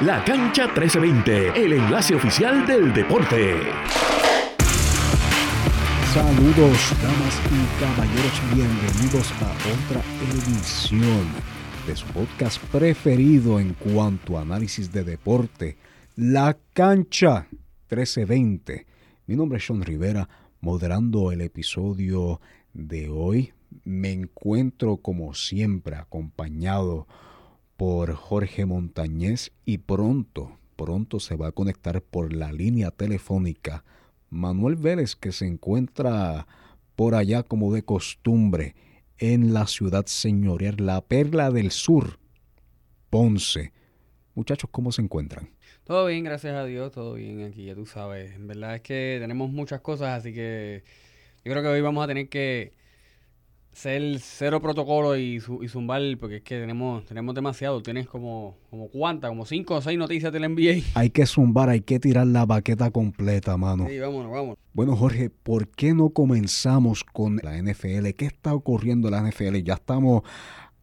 La Cancha 1320, el enlace oficial del deporte. Saludos, damas y caballeros, bienvenidos a otra edición de su podcast preferido en cuanto a análisis de deporte, La Cancha 1320. Mi nombre es Sean Rivera, moderando el episodio de hoy. Me encuentro como siempre acompañado Jorge Montañez y pronto, pronto se va a conectar por la línea telefónica Manuel Vélez que se encuentra por allá como de costumbre en la ciudad señorial, la perla del sur, Ponce. Muchachos, ¿cómo se encuentran? Todo bien, gracias a Dios, todo bien aquí, ya tú sabes. En verdad es que tenemos muchas cosas, así que yo creo que hoy vamos a tener que ser cero protocolo y, y zumbar, porque es que tenemos, tenemos demasiado. Tienes como, como cuántas, como cinco o seis noticias del NBA. Hay que zumbar, hay que tirar la baqueta completa, mano. Sí, vámonos, vámonos. Bueno, Jorge, ¿por qué no comenzamos con la NFL? ¿Qué está ocurriendo en la NFL? Ya estamos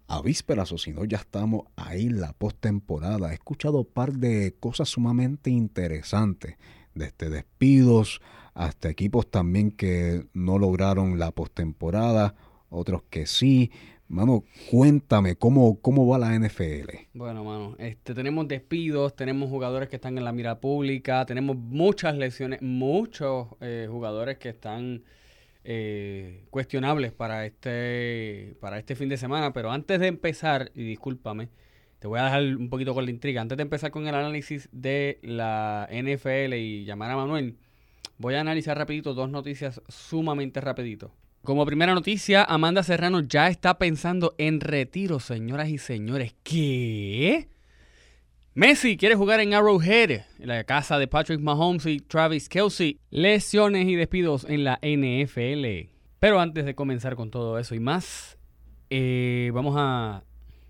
a vísperas o si no, ya estamos ahí en la postemporada. He escuchado un par de cosas sumamente interesantes, desde despidos hasta equipos también que no lograron la postemporada otros que sí. Mano, cuéntame, ¿cómo, cómo va la NFL? Bueno, mano, este, tenemos despidos, tenemos jugadores que están en la mira pública, tenemos muchas lesiones, muchos eh, jugadores que están eh, cuestionables para este, para este fin de semana. Pero antes de empezar, y discúlpame, te voy a dejar un poquito con la intriga. Antes de empezar con el análisis de la NFL y llamar a Manuel, voy a analizar rapidito dos noticias sumamente rapidito. Como primera noticia, Amanda Serrano ya está pensando en retiro, señoras y señores. ¿Qué? Messi quiere jugar en Arrowhead, en la casa de Patrick Mahomes y Travis Kelsey. Lesiones y despidos en la NFL. Pero antes de comenzar con todo eso y más, eh, vamos a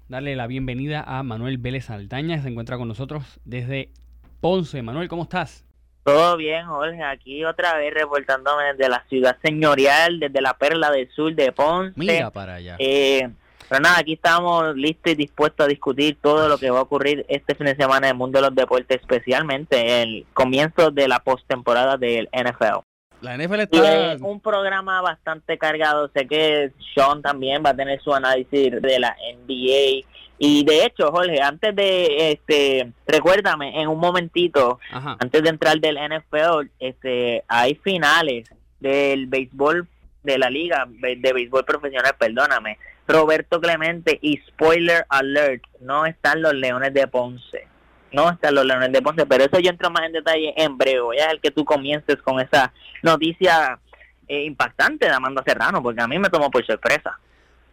darle la bienvenida a Manuel Vélez Aldaña, que se encuentra con nosotros desde Ponce. Manuel, ¿cómo estás? Todo bien, Jorge. Aquí otra vez reportándome desde la ciudad señorial, desde la Perla del Sur de Ponce. Mira para allá. Eh, pero nada, aquí estamos listos y dispuestos a discutir todo lo que va a ocurrir este fin de semana en el mundo de los deportes, especialmente el comienzo de la postemporada del NFL. La NFL está... un programa bastante cargado. Sé que Sean también va a tener su análisis de la NBA y de hecho, Jorge, antes de, este, recuérdame, en un momentito, antes de entrar del NFL, este, hay finales del béisbol de la liga de béisbol profesional, perdóname. Roberto Clemente y spoiler alert, no están los Leones de Ponce. No están los Leones de Ponce, pero eso yo entro más en detalle en breve. Voy a dejar que tú comiences con esa noticia eh, impactante de Amanda Serrano, porque a mí me tomó por sorpresa.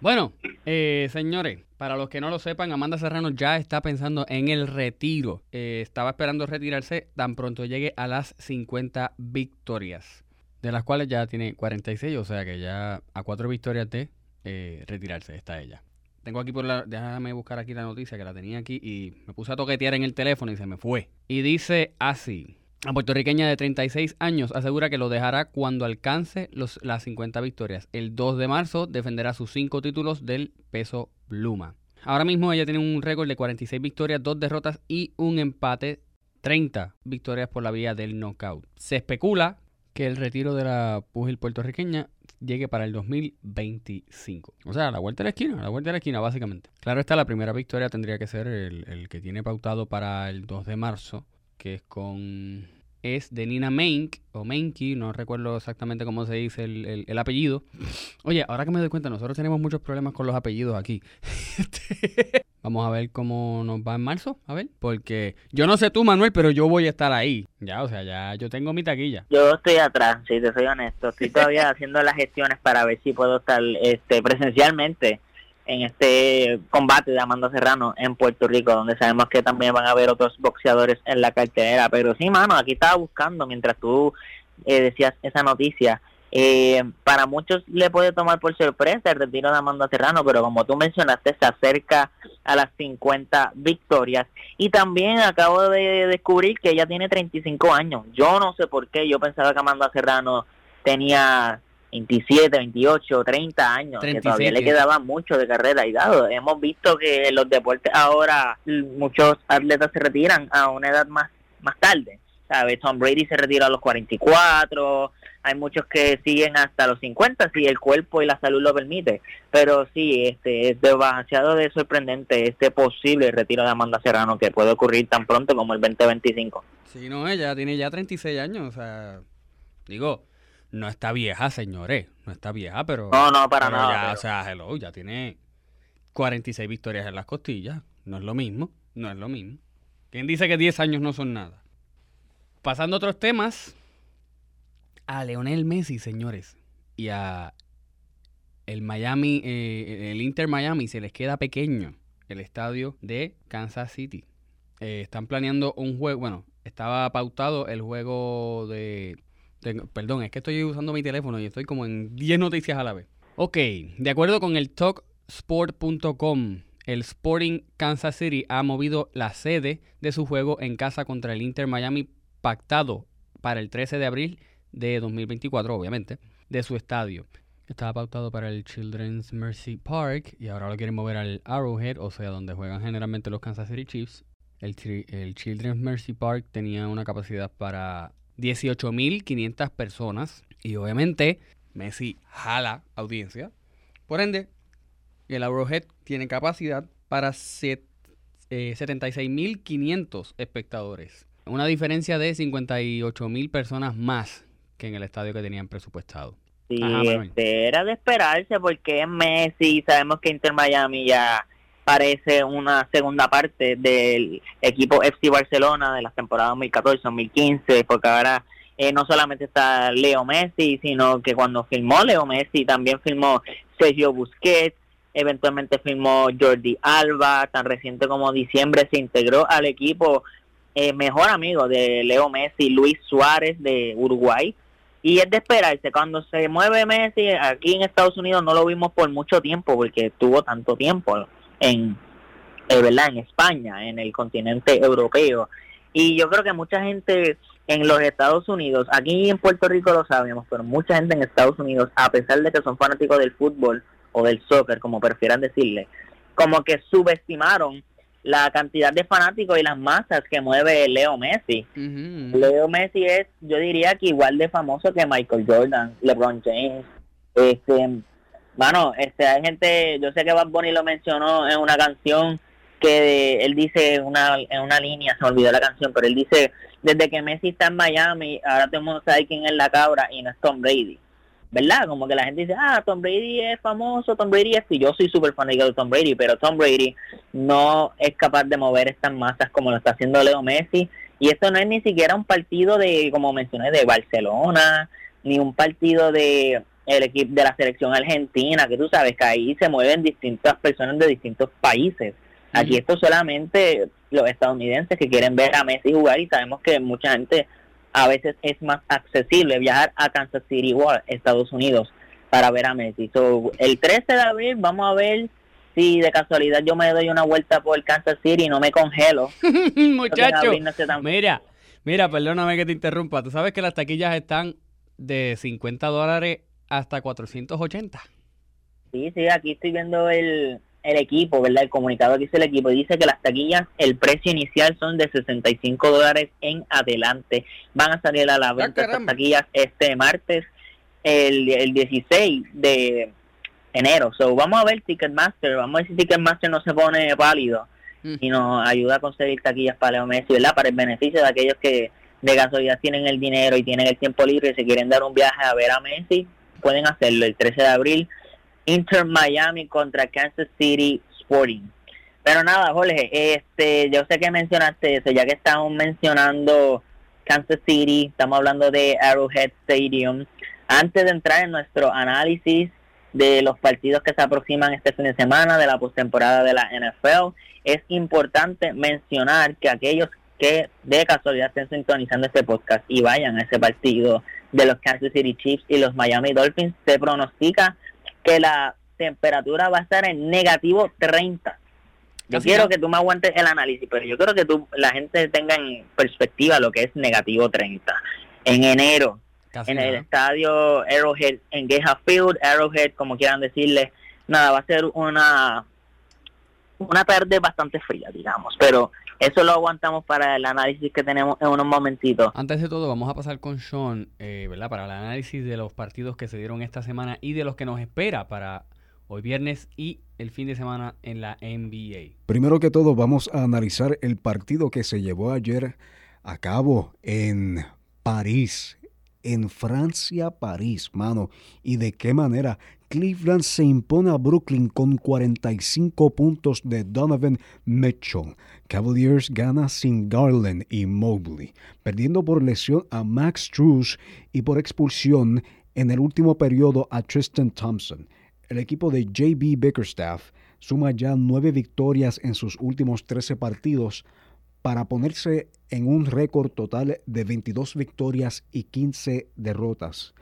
Bueno, eh, señores, para los que no lo sepan, Amanda Serrano ya está pensando en el retiro. Eh, estaba esperando retirarse tan pronto llegue a las 50 victorias, de las cuales ya tiene 46, o sea que ya a cuatro victorias de eh, retirarse está ella. Tengo aquí por la. Déjame buscar aquí la noticia que la tenía aquí y me puse a toquetear en el teléfono y se me fue. Y dice así: la puertorriqueña de 36 años asegura que lo dejará cuando alcance las 50 victorias. El 2 de marzo defenderá sus 5 títulos del peso pluma. Ahora mismo ella tiene un récord de 46 victorias, 2 derrotas y un empate, 30 victorias por la vía del knockout. Se especula que el retiro de la pugil puertorriqueña llegue para el 2025. O sea, a la vuelta de la esquina, a la vuelta de la esquina, básicamente. Claro está, la primera victoria tendría que ser el, el que tiene pautado para el 2 de marzo que es con es de Nina Menk, o Menki, no recuerdo exactamente cómo se dice el, el, apellido. Oye, ahora que me doy cuenta, nosotros tenemos muchos problemas con los apellidos aquí. Vamos a ver cómo nos va en marzo, a ver, porque yo no sé tú, Manuel, pero yo voy a estar ahí. Ya, o sea, ya yo tengo mi taquilla. Yo estoy atrás, si te soy honesto. Estoy todavía haciendo las gestiones para ver si puedo estar este presencialmente en este combate de Amanda Serrano en Puerto Rico, donde sabemos que también van a haber otros boxeadores en la cartelera. Pero sí, mano, aquí estaba buscando mientras tú eh, decías esa noticia. Eh, para muchos le puede tomar por sorpresa el retiro de Amanda Serrano, pero como tú mencionaste, se acerca a las 50 victorias. Y también acabo de descubrir que ella tiene 35 años. Yo no sé por qué, yo pensaba que Amanda Serrano tenía 27, 28, 30 años, que todavía le quedaba mucho de carrera y dado. Hemos visto que los deportes ahora muchos atletas se retiran a una edad más más tarde. ¿Sabes? Tom Brady se retiró a los 44, hay muchos que siguen hasta los 50 si el cuerpo y la salud lo permite. Pero sí, este es demasiado de sorprendente este posible retiro de Amanda Serrano que puede ocurrir tan pronto como el 2025. Sí, no, ella tiene ya 36 años, o sea, digo, no está vieja, señores, no está vieja, pero... No, no, para nada. O sea, hello, ya tiene 46 victorias en las costillas, no es lo mismo, no es lo mismo. ¿Quién dice que 10 años no son nada? Pasando a otros temas, a Leonel Messi, señores, y a el Miami, eh, el Inter Miami se les queda pequeño el estadio de Kansas City. Eh, están planeando un juego, bueno, estaba pautado el juego de, Perdón, es que estoy usando mi teléfono y estoy como en 10 noticias a la vez. Ok, de acuerdo con el talksport.com, el Sporting Kansas City ha movido la sede de su juego en casa contra el Inter Miami pactado para el 13 de abril de 2024, obviamente, de su estadio. Estaba pautado para el Children's Mercy Park y ahora lo quieren mover al Arrowhead, o sea, donde juegan generalmente los Kansas City Chiefs. El, el Children's Mercy Park tenía una capacidad para 18.500 personas y obviamente Messi jala audiencia. Por ende, el Arrowhead tiene capacidad para 76.500 eh, espectadores. Una diferencia de 58.000 personas más que en el estadio que tenían presupuestado. Sí, este, era de esperarse porque es Messi, sabemos que Inter Miami ya parece una segunda parte del equipo FC Barcelona de las temporadas 2014-2015, porque ahora eh, no solamente está Leo Messi, sino que cuando filmó Leo Messi también filmó Sergio Busquets, eventualmente firmó Jordi Alba, tan reciente como diciembre se integró al equipo eh, mejor amigo de Leo Messi, Luis Suárez de Uruguay. Y es de esperarse, cuando se mueve Messi aquí en Estados Unidos no lo vimos por mucho tiempo porque tuvo tanto tiempo en, eh, ¿verdad? en España, en el continente europeo. Y yo creo que mucha gente en los Estados Unidos, aquí en Puerto Rico lo sabemos, pero mucha gente en Estados Unidos, a pesar de que son fanáticos del fútbol, o del soccer, como prefieran decirle, como que subestimaron la cantidad de fanáticos y las masas que mueve Leo Messi. Leo Messi es, yo diría que igual de famoso que Michael Jordan, LeBron James. Este, bueno, este, hay gente, yo sé que Bad Bunny lo mencionó en una canción que él dice una, en una línea, se me olvidó la canción, pero él dice, desde que Messi está en Miami, ahora todo el mundo sabe quién es la cabra y no es Tom Brady. ¿verdad? Como que la gente dice, ah, Tom Brady es famoso, Tom Brady es, y yo soy súper fanático de Tom Brady, pero Tom Brady no es capaz de mover estas masas como lo está haciendo Leo Messi, y esto no es ni siquiera un partido de, como mencioné, de Barcelona, ni un partido de el equipo de la selección argentina, que tú sabes que ahí se mueven distintas personas de distintos países. Aquí esto solamente los estadounidenses que quieren ver a Messi jugar y sabemos que mucha gente a veces es más accesible viajar a Kansas City o a Estados Unidos para ver a Messi. el 13 de abril vamos a ver si de casualidad yo me doy una vuelta por Kansas City y no me congelo. Muchacho, mira, mira, perdóname que te interrumpa. Tú sabes que las taquillas están de 50 dólares hasta 480. Sí, sí, aquí estoy viendo el, el equipo, ¿verdad? El comunicado que dice el equipo dice que las taquillas, el precio inicial son de 65 dólares en adelante. Van a salir a la ah, venta estas taquillas este martes, el, el 16 de enero. So, vamos a ver Ticketmaster, vamos a ver si Ticketmaster no se pone válido mm. y nos ayuda a conseguir taquillas para Leo Messi, ¿verdad? Para el beneficio de aquellos que de casualidad tienen el dinero y tienen el tiempo libre y se quieren dar un viaje a ver a Messi, pueden hacerlo el 13 de abril Inter Miami contra Kansas City Sporting. Pero nada, Jorge, este, yo sé que mencionaste eso, ya que estamos mencionando Kansas City, estamos hablando de Arrowhead Stadium. Antes de entrar en nuestro análisis de los partidos que se aproximan este fin de semana de la postemporada de la NFL, es importante mencionar que aquellos que de casualidad estén sintonizando este podcast y vayan a ese partido de los Kansas City Chiefs y los Miami Dolphins, se pronostica que la temperatura va a estar en negativo 30. Yo quiero que tú me aguantes el análisis, pero yo quiero que tú, la gente tenga en perspectiva lo que es negativo 30. En enero, en el estadio Arrowhead, en Geha Field, Arrowhead, como quieran decirle. Nada, va a ser una una tarde bastante fría, digamos, pero eso lo aguantamos para el análisis que tenemos en unos momentitos. Antes de todo, vamos a pasar con Sean, eh, ¿verdad? Para el análisis de los partidos que se dieron esta semana y de los que nos espera para hoy viernes y el fin de semana en la NBA. Primero que todo, vamos a analizar el partido que se llevó ayer a cabo en París, en Francia, París, mano. Y de qué manera Cleveland se impone a Brooklyn con 45 puntos de Donovan Mitchell. Cavaliers gana sin Garland y Mobley, perdiendo por lesión a Max Truss y por expulsión en el último periodo a Tristan Thompson. El equipo de JB Bickerstaff suma ya nueve victorias en sus últimos 13 partidos para ponerse en un récord total de 22 victorias y 15 derrotas.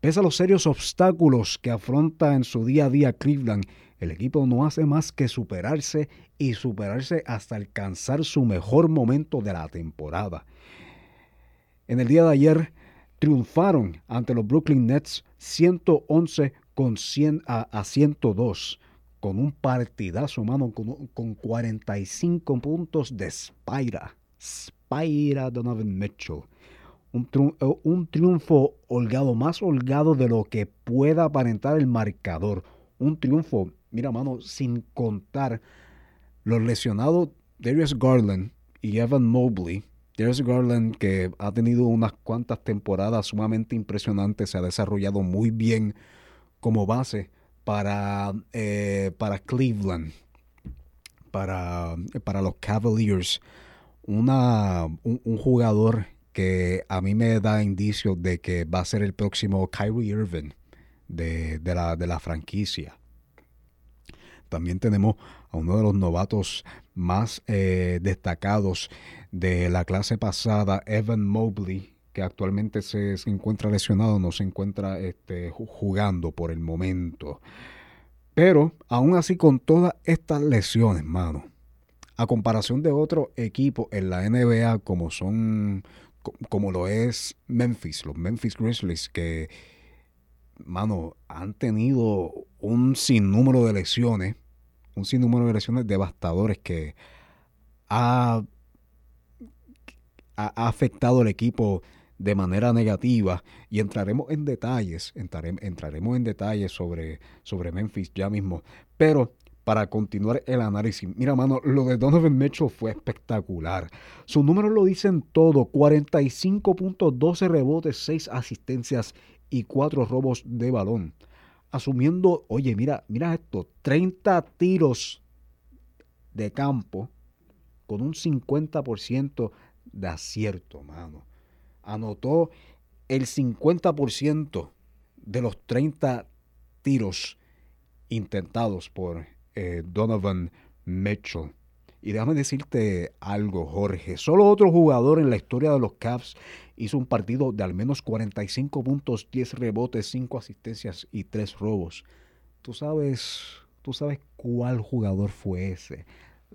Pese a los serios obstáculos que afronta en su día a día Cleveland, el equipo no hace más que superarse y superarse hasta alcanzar su mejor momento de la temporada. En el día de ayer triunfaron ante los Brooklyn Nets 111 con 100 a, 102 con un partidazo, mano, con, con 45 puntos de Spira. Spira Donovan Mitchell. Un, eh, un, triunfo holgado, más holgado de lo que pueda aparentar el marcador. Un triunfo, mira, mano, sin contar los lesionados Darius Garland y Evan Mobley. Darius Garland, que ha tenido unas cuantas temporadas sumamente impresionantes, se ha desarrollado muy bien como base para, eh, para Cleveland, para, para los Cavaliers. Una, un, jugador que a mí me da indicios de que va a ser el próximo Kyrie Irving de, la, de la franquicia. También tenemos a uno de los novatos más eh, destacados de la clase pasada, Evan Mobley, que actualmente se, encuentra lesionado, no se encuentra este, jugando por el momento. Pero aún así con todas estas lesiones, mano, a comparación de otros equipos en la NBA como son, como lo es Memphis, los Memphis Grizzlies, que, mano, han tenido un sinnúmero de lesiones, un sinnúmero de lesiones devastadores que ha, ha afectado al equipo de manera negativa y entraremos en detalles, entraremos en detalles sobre, sobre Memphis ya mismo. Pero para continuar el análisis, mira mano, lo de Donovan Mitchell fue espectacular. Sus números lo dicen todo, 45 puntos, 12 rebotes, 6 asistencias y 4 robos de balón. Asumiendo, oye, mira, mira esto, 30 tiros de campo con un 50% de acierto, mano anotó el 50% de los 30 tiros intentados por eh, Donovan Mitchell. Y déjame decirte algo, Jorge. Solo otro jugador en la historia de los Cavs hizo un partido de al menos 45 puntos, 10 rebotes, 5 asistencias y 3 robos. Tú sabes, tú sabes cuál jugador fue ese.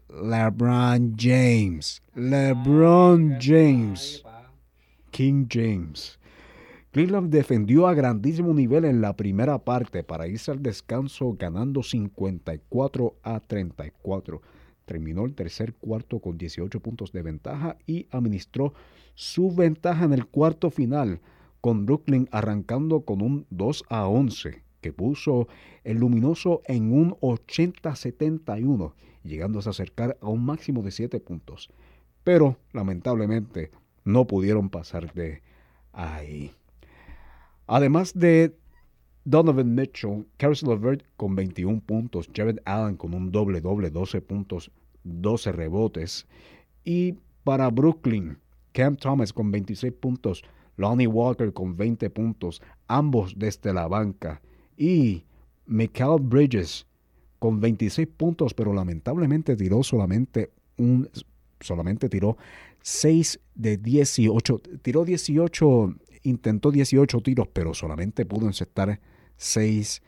LeBron James. LeBron James. King James. Cleveland defendió a grandísimo nivel en la primera parte para irse al descanso ganando 54 a 34. Terminó el tercer cuarto con 18 puntos de ventaja y administró su ventaja en el cuarto final, con Brooklyn arrancando con un 2 a 11 que puso el luminoso en un 80-71, llegando a acercar a un máximo de 7 puntos. Pero, lamentablemente, no pudieron pasar de ahí. Además de Donovan Mitchell, Caris LeVert con 21 puntos, Jared Allen con un doble doble, 12 puntos, 12 rebotes. Y para Brooklyn, Cam Thomas con 26 puntos, Lonnie Walker con 20 puntos, ambos desde la banca. Y Michael Bridges con 26 puntos, pero lamentablemente tiró solamente un solamente tiró 6 de 18. Tiró 18, intentó 18 tiros, pero solamente pudo encestar 6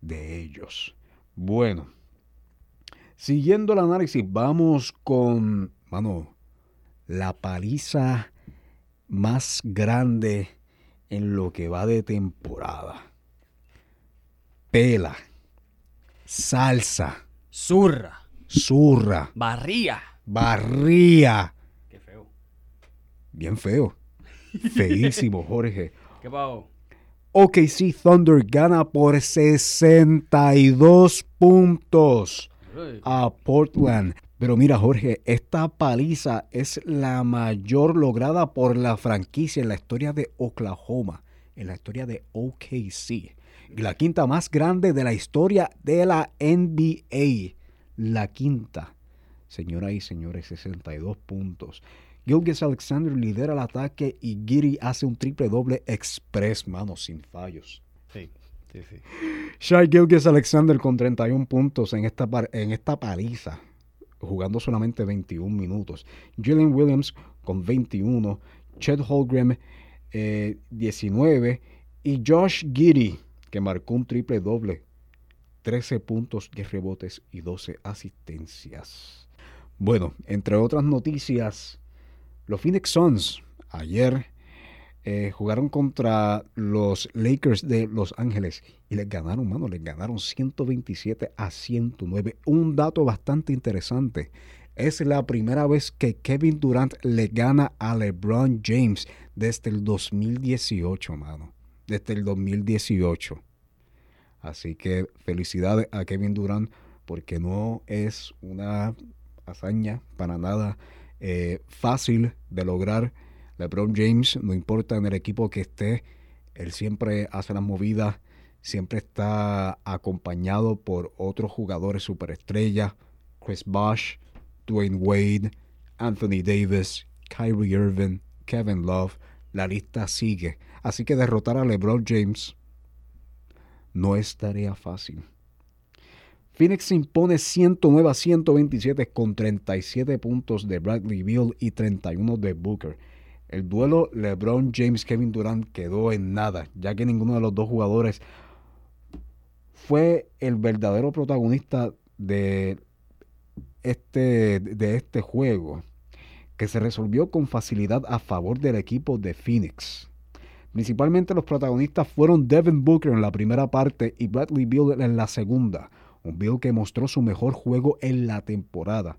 de ellos. Bueno, siguiendo el análisis, vamos con, mano, la paliza más grande en lo que va de temporada. Pela, salsa, zurra, zurra, barría, barría. Qué feo. Bien feo. Feísimo, Jorge. ¿Qué pasó? OKC Thunder gana por 62 puntos a Portland. Pero mira, Jorge, esta paliza es la mayor lograda por la franquicia en la historia de Oklahoma, en la historia de OKC. La quinta más grande de la historia de la NBA. La quinta. Señoras y señores, 62 puntos. Gilgis Alexander lidera el ataque y Giri hace un triple doble express, mano, sin fallos. Sí, sí, sí. Shai Gilgis Alexander con 31 puntos en esta, en esta paliza, jugando solamente 21 minutos. Jalen Williams con 21, Chet Holmgren 19 eh, y Josh Giddy que marcó un triple doble, 13 puntos, 10 rebotes y 12 asistencias. Bueno, entre otras noticias, los Phoenix Suns ayer eh, jugaron contra los Lakers de Los Ángeles y les ganaron, mano, les ganaron 127 a 109. Un dato bastante interesante. Es la primera vez que Kevin Durant le gana a LeBron James desde el 2018, mano. Desde el 2018. Así que felicidades a Kevin Durant porque no es una hazaña para nada eh, fácil de lograr. LeBron James, no importa en el equipo que esté, él siempre hace las movidas, siempre está acompañado por otros jugadores superestrellas, Chris Bosh, Dwayne Wade, Anthony Davis, Kyrie Irving, Kevin Love, la lista sigue. Así que derrotar a LeBron James no es tarea fácil. Phoenix impone 109 a 127 con 37 puntos de Bradley Beal y 31 de Booker. El duelo LeBron James-Kevin Durant quedó en nada, ya que ninguno de los dos jugadores fue el verdadero protagonista de este, de este juego, que se resolvió con facilidad a favor del equipo de Phoenix. Principalmente los protagonistas fueron Devin Booker en la primera parte y Bradley Beal en la segunda un Bill que mostró su mejor juego en la temporada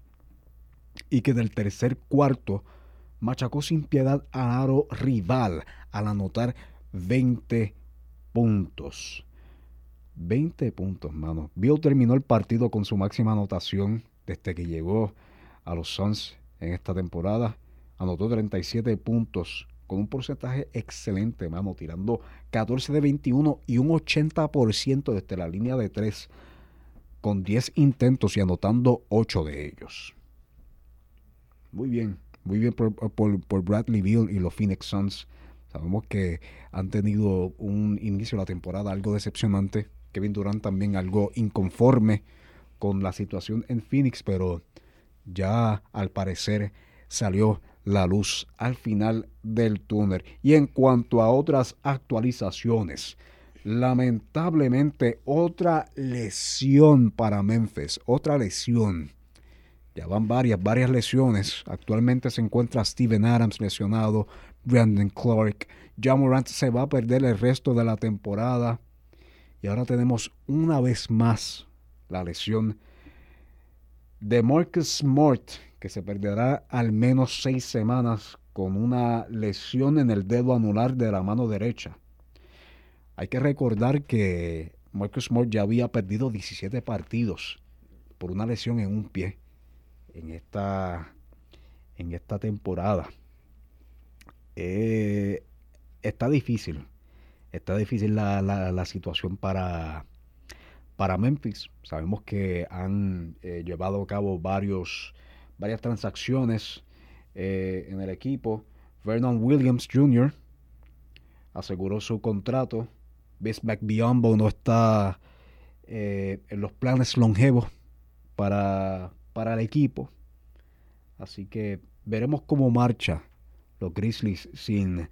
y que del tercer cuarto machacó sin piedad a aro rival al anotar 20 puntos. 20 puntos, mano. Bill terminó el partido con su máxima anotación desde que llegó a los Suns en esta temporada. Anotó 37 puntos con un porcentaje excelente, mano, tirando 14 de 21 y un 80% desde la línea de 3 con 10 intentos y anotando 8 de ellos. Muy bien, muy bien por, Bradley Beal y los Phoenix Suns. Sabemos que han tenido un inicio de la temporada algo decepcionante. Kevin Durant también algo inconforme con la situación en Phoenix, pero ya al parecer salió la luz al final del túnel. Y en cuanto a otras actualizaciones, Lamentablemente, otra lesión para Memphis, otra lesión. Ya van varias, varias lesiones. Actualmente se encuentra Steven Adams lesionado, Brandon Clark. Jamorant se va a perder el resto de la temporada. Y ahora tenemos una vez más la lesión de Marcus Smart, que se perderá al menos seis semanas con una lesión en el dedo anular de la mano derecha. Hay que recordar que Marcus Smart ya había perdido 17 partidos por una lesión en un pie en esta, en esta temporada. Eh, está difícil. Está difícil la, situación para, para Memphis. Sabemos que han eh, llevado a cabo varios, varias transacciones eh, en el equipo. Vernon Williams Jr. aseguró su contrato Bismack Biombo no está eh, en los planes longevos para, para el equipo. Así que veremos cómo marcha los Grizzlies sin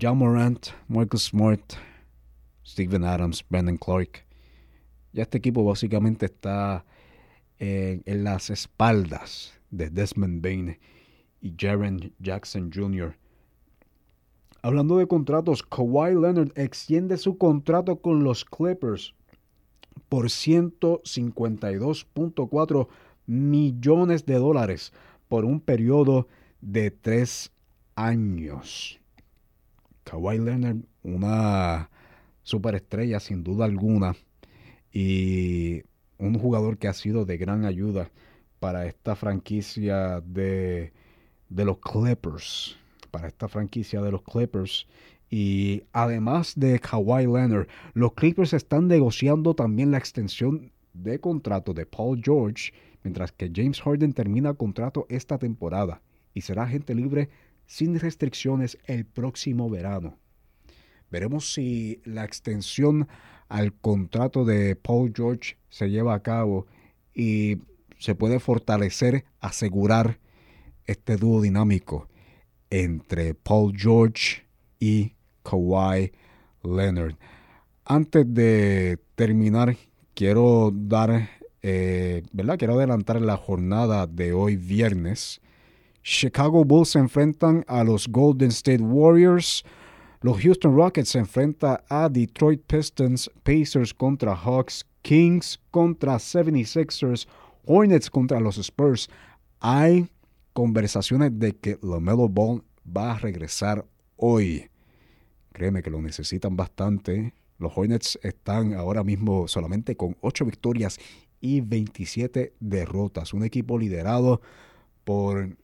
John Morant, Marcus Smart, Steven Adams, Brandon Clark. Ya este equipo básicamente está en, en las espaldas de Desmond Bain y Jaren Jackson Jr. Hablando de contratos, Kawhi Leonard extiende su contrato con los Clippers por 152.4 millones de dólares por un periodo de tres años. Kawhi Leonard, una superestrella sin duda alguna y un jugador que ha sido de gran ayuda para esta franquicia de, de los Clippers. Para esta franquicia de los Clippers. Y además de Kawhi Leonard, los Clippers están negociando también la extensión de contrato de Paul George, mientras que James Harden termina contrato esta temporada y será agente libre sin restricciones el próximo verano. Veremos si la extensión al contrato de Paul George se lleva a cabo y se puede fortalecer, asegurar este dúo dinámico entre Paul George y Kawhi Leonard. Antes de terminar, quiero dar, eh, ¿verdad? Quiero adelantar la jornada de hoy viernes. Chicago Bulls se enfrentan a los Golden State Warriors. Los Houston Rockets se enfrentan a Detroit Pistons, Pacers contra Hawks, Kings contra 76ers, Hornets contra los Spurs. Hay conversaciones de que LaMelo Ball va a regresar hoy. Créeme que lo necesitan bastante. Los Hornets están ahora mismo solamente con 8 victorias y 27 derrotas. Un equipo liderado por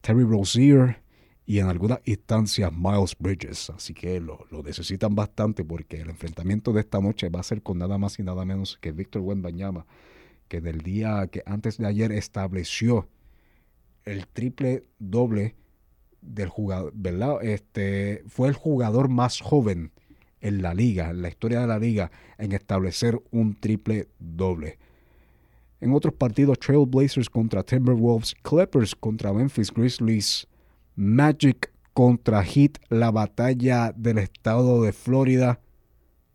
Terry Rozier, y en algunas instancias Miles Bridges. Así que lo, necesitan bastante porque el enfrentamiento de esta noche va a ser con nada más y nada menos que Víctor Wembanyama, que del día que antes de ayer estableció el triple doble del jugador, ¿verdad? Este fue el jugador más joven en la liga, en la historia de la liga, en establecer un triple doble. En otros partidos, Trailblazers contra Timberwolves, Clippers contra Memphis Grizzlies, Magic contra Heat, la batalla del estado de Florida,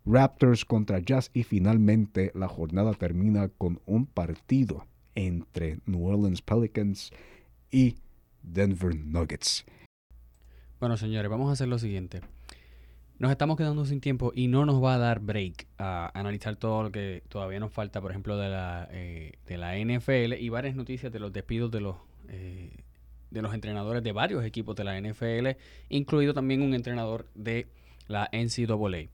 Raptors contra Jazz y finalmente la jornada termina con un partido entre New Orleans Pelicans y Denver Nuggets. Bueno, señores, vamos a hacer lo siguiente. Nos estamos quedando sin tiempo y no nos va a dar break a analizar todo lo que todavía nos falta, por ejemplo, de la, eh, de la NFL y varias noticias de los despidos de los eh, de los entrenadores de varios equipos de la NFL, incluido también un entrenador de la NCAA.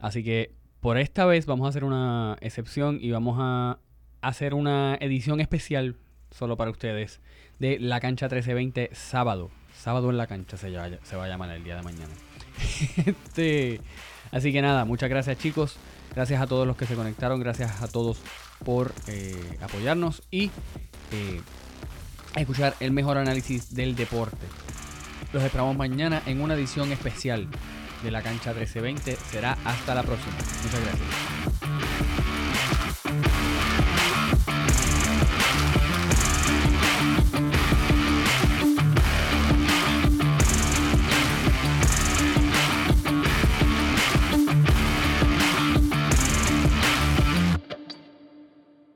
Así que por esta vez vamos a hacer una excepción y vamos a hacer una edición especial solo para ustedes de la cancha 1320 sábado. Sábado en la cancha se, se va a llamar el día de mañana. este, así que nada, muchas gracias chicos. Gracias a todos los que se conectaron. Gracias a todos por eh, apoyarnos. Y eh, escuchar el mejor análisis del deporte. Los esperamos mañana en una edición especial de la cancha 1320. Será hasta la próxima. Muchas gracias.